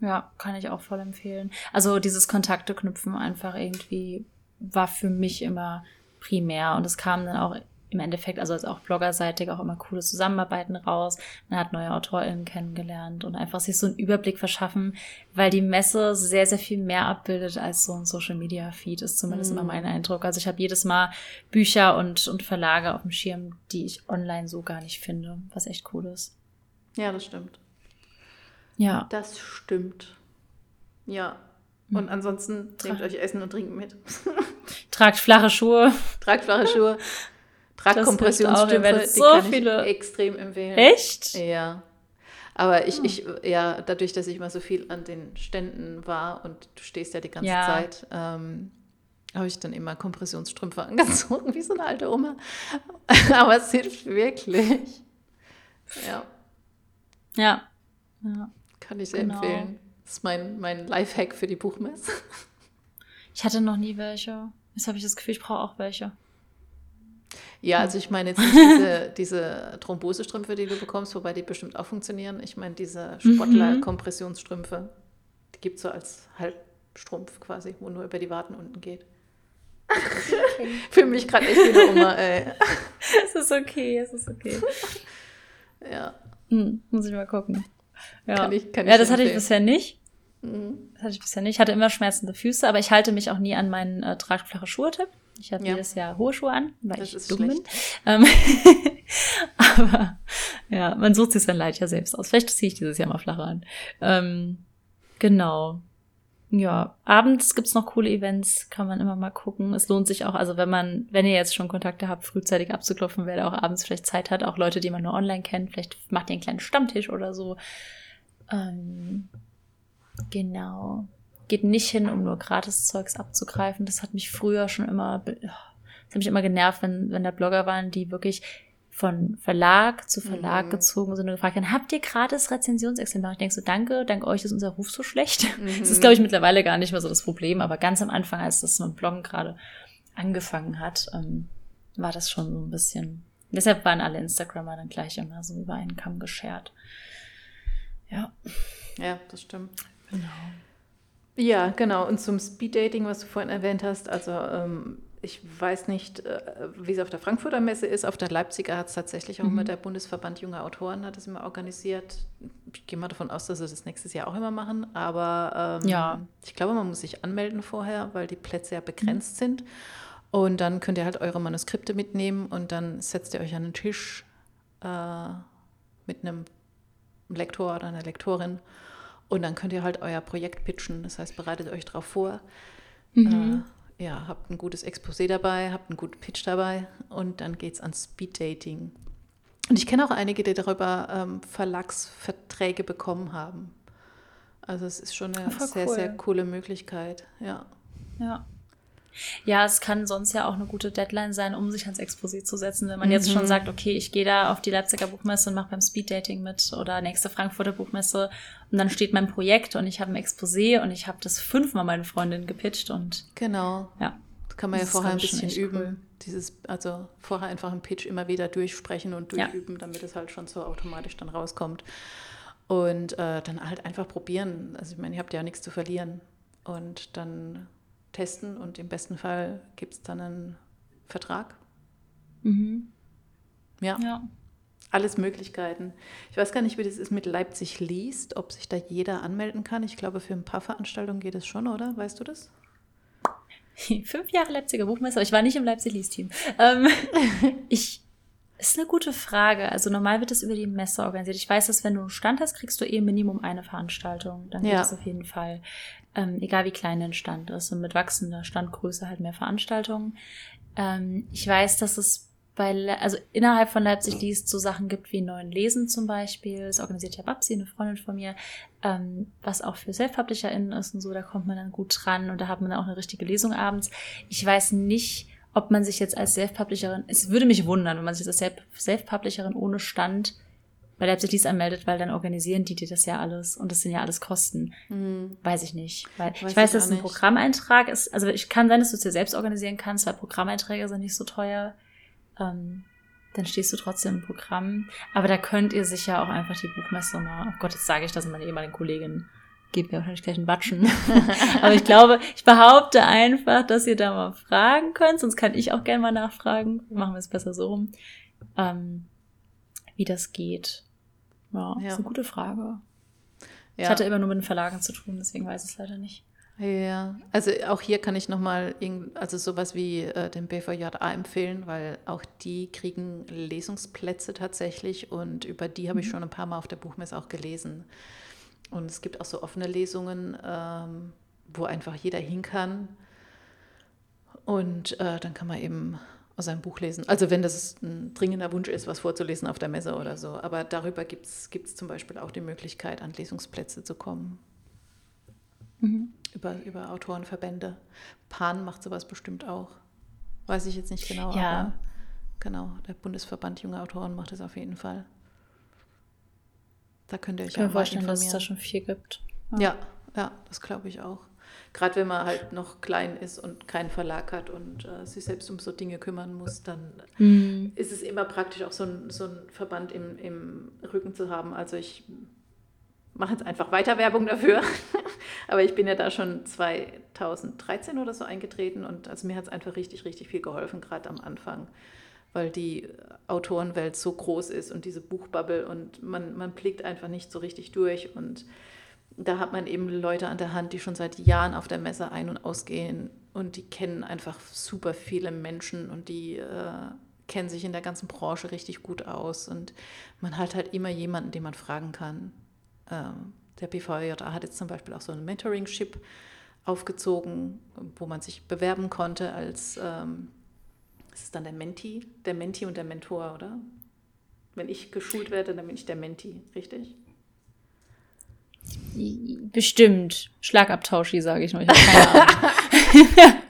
Ja, kann ich auch voll empfehlen. Also dieses Kontakte knüpfen einfach irgendwie war für mich immer primär und es kam dann auch im Endeffekt, also auch bloggerseitig, auch immer coole Zusammenarbeiten raus. Man hat neue AutorInnen kennengelernt und einfach sich so einen Überblick verschaffen, weil die Messe sehr, sehr viel mehr abbildet als so ein Social-Media-Feed, ist zumindest mm. immer mein Eindruck. Also ich habe jedes Mal Bücher und, und Verlage auf dem Schirm, die ich online so gar nicht finde, was echt cool ist. Ja, das stimmt. Ja. Das stimmt. Ja. Und hm. ansonsten nehmt euch Essen und Trinken mit. Tragt flache Schuhe. Tragt flache Schuhe. Tragkompressionsstrümpfe, die so kann viele... ich extrem empfehlen. Echt? Ja. Aber ich, hm. ich, ja, dadurch, dass ich mal so viel an den Ständen war und du stehst ja die ganze ja. Zeit, ähm, habe ich dann immer Kompressionsstrümpfe angezogen, wie so eine alte Oma. Aber es hilft wirklich. Ja. Ja. ja. Kann ich sehr genau. empfehlen. Das ist mein, mein Lifehack für die Buchmesse. Ich hatte noch nie welche. Jetzt habe ich das Gefühl, ich brauche auch welche. Ja, also ich meine jetzt nicht diese, diese Thrombosestrümpfe, die du bekommst, wobei die bestimmt auch funktionieren. Ich meine diese Sportler-Kompressionsstrümpfe, die gibt es so als Halbstrumpf quasi, wo nur über die Warten unten geht. Für mich gerade echt wieder Oma, ey. es ist okay, es ist okay. Ja. Hm, muss ich mal gucken. Ja, kann ich, kann ja das hatte ich bisher nicht. Mhm. Das hatte ich bisher nicht. Ich hatte immer schmerzende Füße, aber ich halte mich auch nie an meinen äh, tragflache Schuhe-Tipp. Ich habe ja. jedes Jahr hohe Schuhe an, weil das ich dumm schlecht. bin. Ähm, aber ja, man sucht sich sein Leid ja selbst aus. Vielleicht ziehe ich dieses Jahr mal flacher an. Ähm, genau. Ja, abends gibt's noch coole Events, kann man immer mal gucken. Es lohnt sich auch, also wenn man, wenn ihr jetzt schon Kontakte habt, frühzeitig abzuklopfen, wer da auch abends vielleicht Zeit hat, auch Leute, die man nur online kennt, vielleicht macht ihr einen kleinen Stammtisch oder so. Ähm, genau geht nicht hin, um nur Gratiszeugs abzugreifen. Das hat mich früher schon immer, das hat mich immer genervt, wenn, wenn da Blogger waren, die wirklich von Verlag zu Verlag mhm. gezogen sind und gefragt haben, habt ihr gratis Rezensionsexemplare? Ich denke so, danke, dank euch ist unser Ruf so schlecht. Mhm. Das ist, glaube ich, mittlerweile gar nicht mehr so das Problem, aber ganz am Anfang, als das mit Bloggen gerade angefangen hat, ähm, war das schon so ein bisschen. Deshalb waren alle Instagrammer dann gleich immer so über einen Kamm geschert. Ja. Ja, das stimmt. Genau. Ja, genau. Und zum Speeddating, was du vorhin erwähnt hast, also ähm, ich weiß nicht, äh, wie es auf der Frankfurter Messe ist. Auf der Leipziger hat es tatsächlich auch mhm. mit der Bundesverband junger Autoren hat es immer organisiert. Ich gehe mal davon aus, dass sie das nächstes Jahr auch immer machen. Aber ähm, ja. ich glaube, man muss sich anmelden vorher, weil die Plätze ja begrenzt mhm. sind. Und dann könnt ihr halt eure Manuskripte mitnehmen und dann setzt ihr euch an den Tisch äh, mit einem Lektor oder einer Lektorin und dann könnt ihr halt euer Projekt pitchen. Das heißt, bereitet euch darauf vor. Mhm. Äh, ja, habt ein gutes Exposé dabei, habt einen guten Pitch dabei und dann geht es ans Speeddating. Und ich kenne auch einige, die darüber ähm, Verlagsverträge bekommen haben. Also es ist schon eine sehr, cool. sehr coole Möglichkeit, ja. Ja. Ja, es kann sonst ja auch eine gute Deadline sein, um sich ans Exposé zu setzen. Wenn man mhm. jetzt schon mhm. sagt, okay, ich gehe da auf die Leipziger Buchmesse und mache beim Speeddating mit oder nächste Frankfurter Buchmesse und dann steht mein Projekt und ich habe ein Exposé und ich habe das fünfmal meine Freundin gepitcht und genau. Ja. Das kann man das ja vorher ein bisschen üben. Cool. Dieses, also vorher einfach einen Pitch immer wieder durchsprechen und durchüben, ja. damit es halt schon so automatisch dann rauskommt. Und äh, dann halt einfach probieren. Also ich meine, ihr habt ja nichts zu verlieren. Und dann testen und im besten Fall gibt es dann einen Vertrag. Mhm. Ja. ja. Alles Möglichkeiten. Ich weiß gar nicht, wie das ist mit Leipzig liest, ob sich da jeder anmelden kann. Ich glaube, für ein paar Veranstaltungen geht es schon, oder? Weißt du das? Fünf Jahre Leipziger Buchmesse, aber ich war nicht im Leipzig Liest-Team. Ähm, ich Ist eine gute Frage. Also normal wird das über die Messe organisiert. Ich weiß, dass wenn du einen Stand hast, kriegst du eh Minimum eine Veranstaltung. Dann geht ja. das auf jeden Fall. Ähm, egal wie klein dein Stand ist. Und mit wachsender Standgröße halt mehr Veranstaltungen. Ähm, ich weiß, dass es bei, also innerhalb von Leipzig liest so Sachen gibt wie Neuen Lesen zum Beispiel. Das organisiert ja Babsi, eine Freundin von mir, ähm, was auch für SelfpublisherInnen ist und so. Da kommt man dann gut dran und da hat man dann auch eine richtige Lesung abends. Ich weiß nicht, ob man sich jetzt als Self-Publisherin, es würde mich wundern, wenn man sich als Self-Publisherin ohne Stand bei Leipzig Lies anmeldet, weil dann organisieren die dir das ja alles und das sind ja alles Kosten. Mhm. Weiß ich nicht. Weil weiß ich weiß, dass ein Programmeintrag ist, also ich kann sein, dass du es dir selbst organisieren kannst, weil Programmeinträge sind nicht so teuer. Ähm, dann stehst du trotzdem im Programm. Aber da könnt ihr sicher auch einfach die Buchmesse mal, oh Gott, jetzt sage ich das meine ehemaligen Kollegin gebe mir wahrscheinlich gleich einen Batschen. Aber ich glaube, ich behaupte einfach, dass ihr da mal fragen könnt, sonst kann ich auch gerne mal nachfragen. Machen wir es besser so rum. Ähm, wie das geht. Ja, ja, ist eine gute Frage. Ja. Ich hatte immer nur mit den Verlagen zu tun, deswegen weiß ich es leider nicht. Ja, also auch hier kann ich nochmal also sowas wie äh, den BVJA empfehlen, weil auch die kriegen Lesungsplätze tatsächlich und über die habe ich mhm. schon ein paar Mal auf der Buchmesse auch gelesen. Und es gibt auch so offene Lesungen, ähm, wo einfach jeder hin kann. Und äh, dann kann man eben aus seinem Buch lesen. Also wenn das ein dringender Wunsch ist, was vorzulesen auf der Messe oder so. Aber darüber gibt es zum Beispiel auch die Möglichkeit, an Lesungsplätze zu kommen. Mhm. Über, über Autorenverbände. Pan macht sowas bestimmt auch. Weiß ich jetzt nicht genau, ja. aber genau, der Bundesverband junger Autoren macht es auf jeden Fall. Da könnt ihr euch ich kann mir vorstellen, dass es da schon viel gibt. Ja, ja, ja das glaube ich auch. Gerade wenn man halt noch klein ist und keinen Verlag hat und äh, sich selbst um so Dinge kümmern muss, dann mhm. ist es immer praktisch, auch so ein, so ein Verband im, im Rücken zu haben. Also ich mache jetzt einfach weiter Werbung dafür. Aber ich bin ja da schon 2013 oder so eingetreten und also mir hat es einfach richtig, richtig viel geholfen, gerade am Anfang weil die Autorenwelt so groß ist und diese Buchbubble und man, man blickt einfach nicht so richtig durch. Und da hat man eben Leute an der Hand, die schon seit Jahren auf der Messe ein- und ausgehen und die kennen einfach super viele Menschen und die äh, kennen sich in der ganzen Branche richtig gut aus. Und man hat halt immer jemanden, den man fragen kann. Ähm, der BVJA hat jetzt zum Beispiel auch so ein Mentoring-Ship aufgezogen, wo man sich bewerben konnte als ähm, das ist dann der Menti, der Menti und der Mentor, oder? Wenn ich geschult werde, dann bin ich der Menti, richtig? Bestimmt. Schlagabtauschi, sage ich noch. Ich habe keine Ahnung.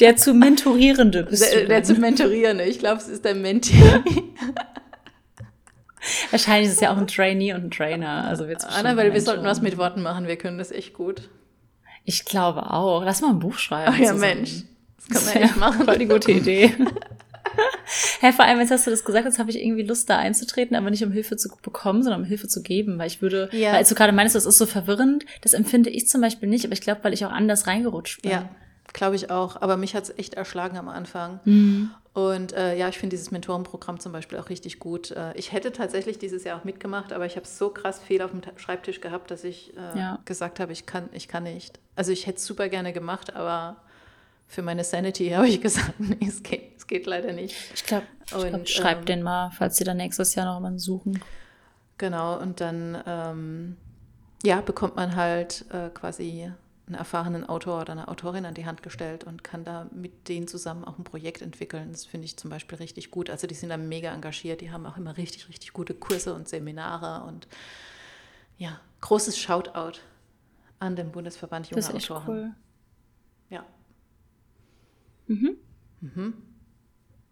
der zu Mentorierende bist der, du. Der zu Mentorierende. Ich glaube, es ist der Menti. Wahrscheinlich ist es ja auch ein Trainee und ein Trainer. Also Anna, weil wir sollten was mit Worten machen. Wir können das echt gut. Ich glaube auch. Lass mal ein Buch schreiben. Ach ja, zusammen. Mensch. Das kann man echt machen. Voll die gute Idee. Hä, vor allem, jetzt hast du das gesagt, jetzt habe ich irgendwie Lust, da einzutreten, aber nicht um Hilfe zu bekommen, sondern um Hilfe zu geben, weil ich würde, ja. weil du gerade meinst, das ist so verwirrend, das empfinde ich zum Beispiel nicht, aber ich glaube, weil ich auch anders reingerutscht bin. Ja, glaube ich auch, aber mich hat es echt erschlagen am Anfang. Mhm. Und äh, ja, ich finde dieses Mentorenprogramm zum Beispiel auch richtig gut. Äh, ich hätte tatsächlich dieses Jahr auch mitgemacht, aber ich habe so krass viel auf dem Schreibtisch gehabt, dass ich äh, ja. gesagt habe, ich kann, ich kann nicht. Also ich hätte es super gerne gemacht, aber für meine Sanity habe ich gesagt, nee, es geht, es geht leider nicht. Ich glaube, glaub, schreibt ähm, den mal, falls sie dann nächstes Jahr noch mal suchen. Genau, und dann ähm, ja, bekommt man halt äh, quasi einen erfahrenen Autor oder eine Autorin an die Hand gestellt und kann da mit denen zusammen auch ein Projekt entwickeln. Das finde ich zum Beispiel richtig gut. Also die sind da mega engagiert, die haben auch immer richtig, richtig gute Kurse und Seminare und ja, großes Shoutout an den Bundesverband junger Autoren. Cool. Ja. Mhm. Mhm.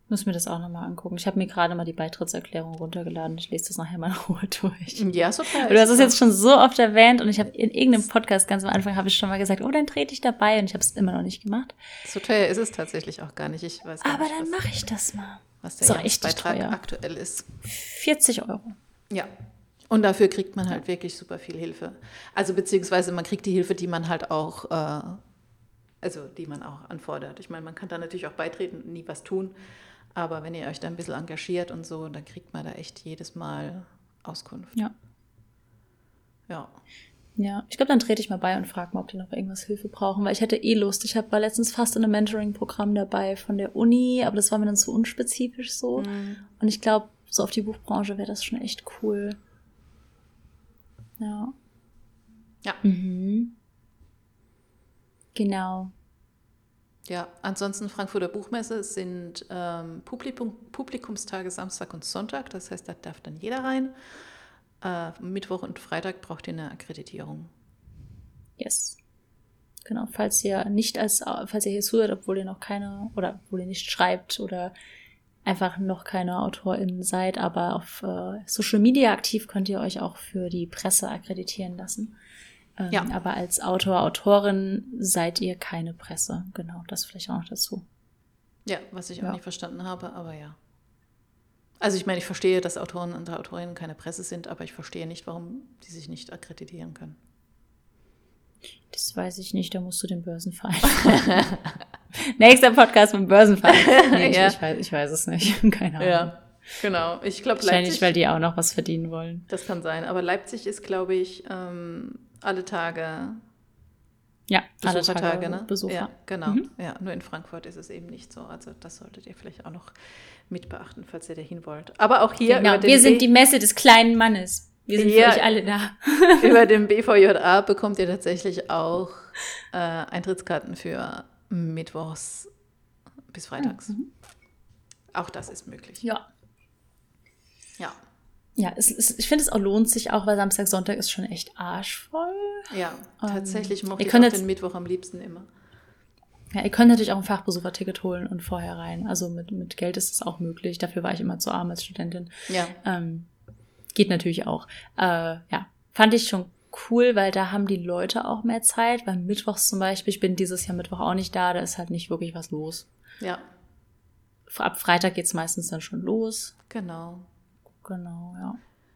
Muss mir das auch nochmal angucken. Ich habe mir gerade mal die Beitrittserklärung runtergeladen. Ich lese das nachher mal in Ruhe durch. Ja, super. Du hast es jetzt schon so oft erwähnt und ich habe in irgendeinem Podcast ganz am Anfang habe ich schon mal gesagt, oh, dann trete ich dabei und ich habe es immer noch nicht gemacht. So teuer ist es tatsächlich auch gar nicht. Ich weiß Aber nicht, dann mache ich das mal. Was der Beitrag aktuell ist. 40 Euro. Ja. Und dafür kriegt man halt wirklich super viel Hilfe. Also beziehungsweise man kriegt die Hilfe, die man halt auch äh, also die man auch anfordert. Ich meine, man kann da natürlich auch beitreten und nie was tun, aber wenn ihr euch da ein bisschen engagiert und so, dann kriegt man da echt jedes Mal Auskunft. Ja. Ja. Ja, ich glaube, dann trete ich mal bei und frage mal, ob die noch irgendwas Hilfe brauchen, weil ich hätte eh Lust. Ich hab, war letztens fast in einem Mentoring-Programm dabei von der Uni, aber das war mir dann zu unspezifisch so. Mhm. Und ich glaube, so auf die Buchbranche wäre das schon echt cool. Ja. Ja. Mhm. Genau. Ja, ansonsten Frankfurter Buchmesse sind ähm, Publikum, Publikumstage Samstag und Sonntag, das heißt, da darf dann jeder rein. Äh, Mittwoch und Freitag braucht ihr eine Akkreditierung. Yes. Genau, falls ihr nicht als, falls ihr hier zuhört, obwohl ihr noch keine, oder obwohl ihr nicht schreibt oder einfach noch keine AutorInnen seid, aber auf äh, Social Media aktiv könnt ihr euch auch für die Presse akkreditieren lassen. Ähm, ja. Aber als Autor, Autorin seid ihr keine Presse. Genau, das vielleicht auch noch dazu. Ja, was ich auch ja. nicht verstanden habe, aber ja. Also ich meine, ich verstehe, dass Autoren und Autorinnen keine Presse sind, aber ich verstehe nicht, warum die sich nicht akkreditieren können. Das weiß ich nicht, da musst du den Börsenverein. Nächster Podcast mit dem Börsenverein. Nee, ja. ich, ich, weiß, ich weiß es nicht. Keine Ahnung. Ja, genau. Ich glaube, Wahrscheinlich, weil die auch noch was verdienen wollen. Das kann sein. Aber Leipzig ist, glaube ich, ähm, alle Tage ja, Besuchertage, alle Tage ne? Besucher. Ja, genau. Mhm. Ja, nur in Frankfurt ist es eben nicht so. Also das solltet ihr vielleicht auch noch mit beachten, falls ihr dahin wollt. Aber auch hier. Genau, wir sind die Messe des kleinen Mannes. Wir sind hier, für euch alle da. über den BVJA bekommt ihr tatsächlich auch äh, Eintrittskarten für Mittwochs bis Freitags. Mhm. Auch das ist möglich. Ja. Ja ja, es, es, ich finde, es auch lohnt sich auch, weil Samstag, Sonntag ist schon echt arschvoll. Ja, ähm, tatsächlich mochte ich auch jetzt, den Mittwoch am liebsten immer. Ja, ihr könnt natürlich auch ein Fachbesucherticket holen und vorher rein. Also mit, mit Geld ist es auch möglich. Dafür war ich immer zu arm als Studentin. Ja. Ähm, geht natürlich auch. Äh, ja, fand ich schon cool, weil da haben die Leute auch mehr Zeit. Weil Mittwochs zum Beispiel, ich bin dieses Jahr Mittwoch auch nicht da, da ist halt nicht wirklich was los. Ja. Ab Freitag geht's meistens dann schon los. Genau. Genau, ja.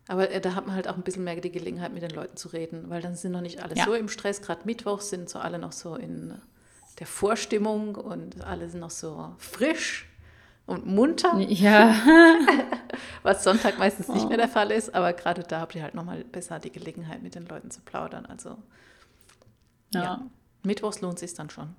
Aber äh, da hat man halt auch ein bisschen mehr die Gelegenheit, mit den Leuten zu reden, weil dann sind noch nicht alle ja. so im Stress. Gerade Mittwoch sind so alle noch so in der Vorstimmung und alle sind noch so frisch und munter. Ja. Was Sonntag meistens nicht mehr der Fall ist, aber gerade da habt ihr halt nochmal besser die Gelegenheit, mit den Leuten zu plaudern. Also ja. ja. Mittwochs lohnt sich dann schon.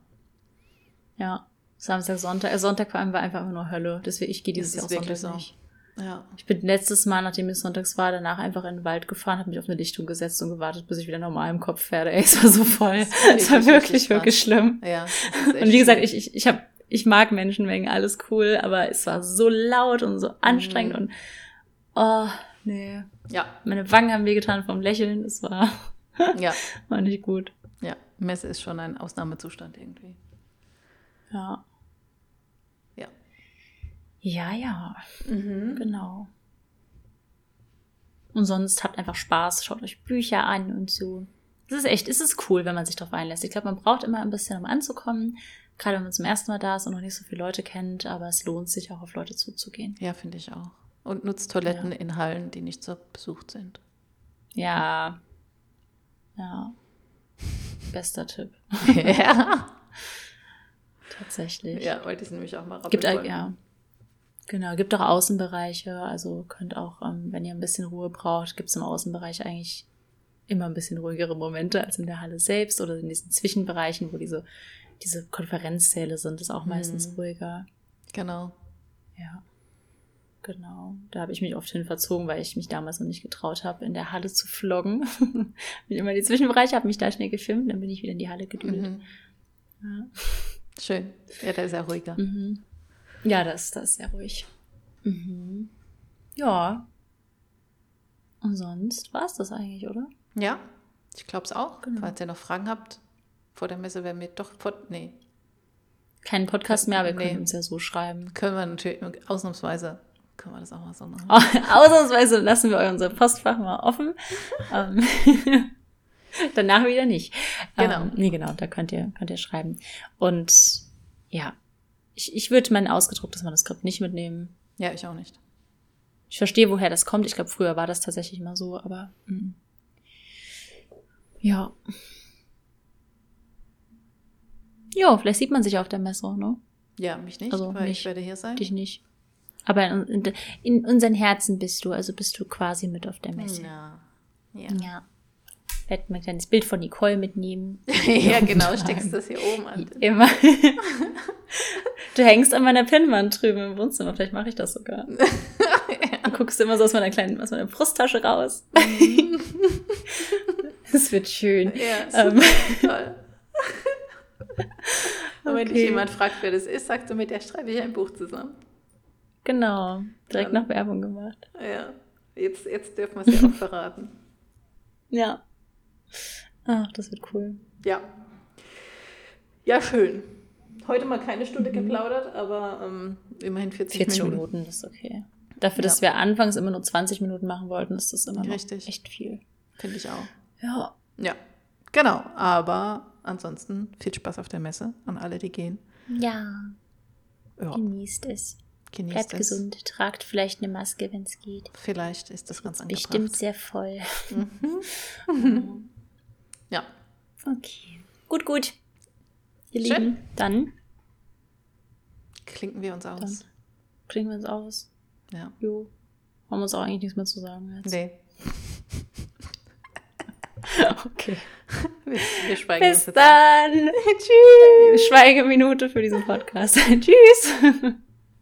Ja. Samstag, Sonntag. Äh, Sonntag vor allem war einfach nur Hölle. Deswegen, ich gehe dieses Jahr auch Sonntag so. nicht. Ja. Ich bin letztes Mal, nachdem es sonntags war, danach einfach in den Wald gefahren, habe mich auf eine Lichtung gesetzt und gewartet, bis ich wieder normal im Kopf werde. Ey, es war so voll. Es war wirklich, wirklich schlimm. Ja, und wie gesagt, ich, ich, ich habe ich mag Menschenmengen, alles cool, aber es war so laut und so anstrengend mhm. und oh, nee. Ja. Meine Wangen haben wehgetan vom Lächeln, es war, ja. war nicht gut. Ja, Messe ist schon ein Ausnahmezustand irgendwie. Ja. Ja, ja. Mhm. Genau. Und sonst habt einfach Spaß, schaut euch Bücher an und so. Es ist echt, es ist cool, wenn man sich darauf einlässt. Ich glaube, man braucht immer ein bisschen, um anzukommen. Gerade wenn man zum ersten Mal da ist und noch nicht so viele Leute kennt, aber es lohnt sich auch auf Leute zuzugehen. Ja, finde ich auch. Und nutzt Toiletten ja. in Hallen, die nicht so besucht sind. Ja. Ja. Bester Tipp. ja. Tatsächlich. Ja, wollte ich nämlich auch mal Gibt ja. Genau, gibt auch Außenbereiche, also könnt auch, ähm, wenn ihr ein bisschen Ruhe braucht, gibt es im Außenbereich eigentlich immer ein bisschen ruhigere Momente als in der Halle selbst oder in diesen Zwischenbereichen, wo diese, diese Konferenzsäle sind, ist auch mhm. meistens ruhiger. Genau. Ja. Genau. Da habe ich mich oft hin verzogen, weil ich mich damals noch nicht getraut habe, in der Halle zu vloggen. bin immer die Zwischenbereiche, habe mich da schnell gefilmt, dann bin ich wieder in die Halle gedüdelt. Mhm. Ja. Schön. Ja, da ist er ruhiger. Mhm. Ja, das, das ist sehr ruhig. Mhm. Ja. Und sonst war es das eigentlich, oder? Ja, ich glaube es auch. Genau. Falls ihr noch Fragen habt, vor der Messe werden wir doch vor. Nee. Keinen Podcast mehr, aber wir nee. können uns ja so schreiben. Können wir natürlich, ausnahmsweise können wir das auch mal so machen. ausnahmsweise lassen wir unser Postfach mal offen. Ähm, danach wieder nicht. Genau. Ähm, nee, genau, da könnt ihr, könnt ihr schreiben. Und ja, ich, ich würde mein ausgedrucktes Manuskript nicht mitnehmen. Ja, ich auch nicht. Ich verstehe, woher das kommt. Ich glaube, früher war das tatsächlich mal so, aber. Mm. ja. Ja, vielleicht sieht man sich auf der Messe, ne? Ja, mich nicht, also weil nicht, ich werde hier sein. Dich nicht. Aber in, in, in, unseren Herzen bist du, also bist du quasi mit auf der Messe. Ja. Ja. ja. Ich werde mein kleines Bild von Nicole mitnehmen. ja, genau, steckst das hier oben an. Immer. du hängst an meiner Pinnwand drüben im Wohnzimmer. Vielleicht mache ich das sogar. ja. Du guckst immer so aus meiner kleinen, aus meiner Brusttasche raus. Mhm. Es wird schön. Ja, ähm. toll. Und wenn dich jemand fragt, wer das ist, sagst du, mit der schreibe ich ein Buch zusammen. Genau, direkt ja. noch Werbung gemacht. Ja, jetzt, jetzt dürfen wir es ja auch verraten. Ja. Ach, das wird cool. Ja. Ja, schön. Heute mal keine Stunde mhm. geplaudert, aber ähm, immerhin 40, 40 Minuten. Minuten. das ist okay. Dafür, dass ja. wir anfangs immer nur 20 Minuten machen wollten, ist das immer noch Richtig. echt viel. Finde ich auch. Ja. Ja, genau. Aber ansonsten viel Spaß auf der Messe an alle, die gehen. Ja. ja. Genießt es. Genießt Bleibt es. gesund. Tragt vielleicht eine Maske, wenn es geht. Vielleicht ist das ganz angebracht. Bestimmt sehr voll. Mhm. ja. Okay. Gut, gut. Ihr Schön. Lieben, dann klinken wir uns aus. Dann klingen wir uns aus. Ja. Jo. Haben wir uns auch eigentlich nichts mehr zu sagen jetzt. Nee. Okay. Wir, wir schweigen Bis dann. Tschüss. Schweigeminute für diesen Podcast. Tschüss.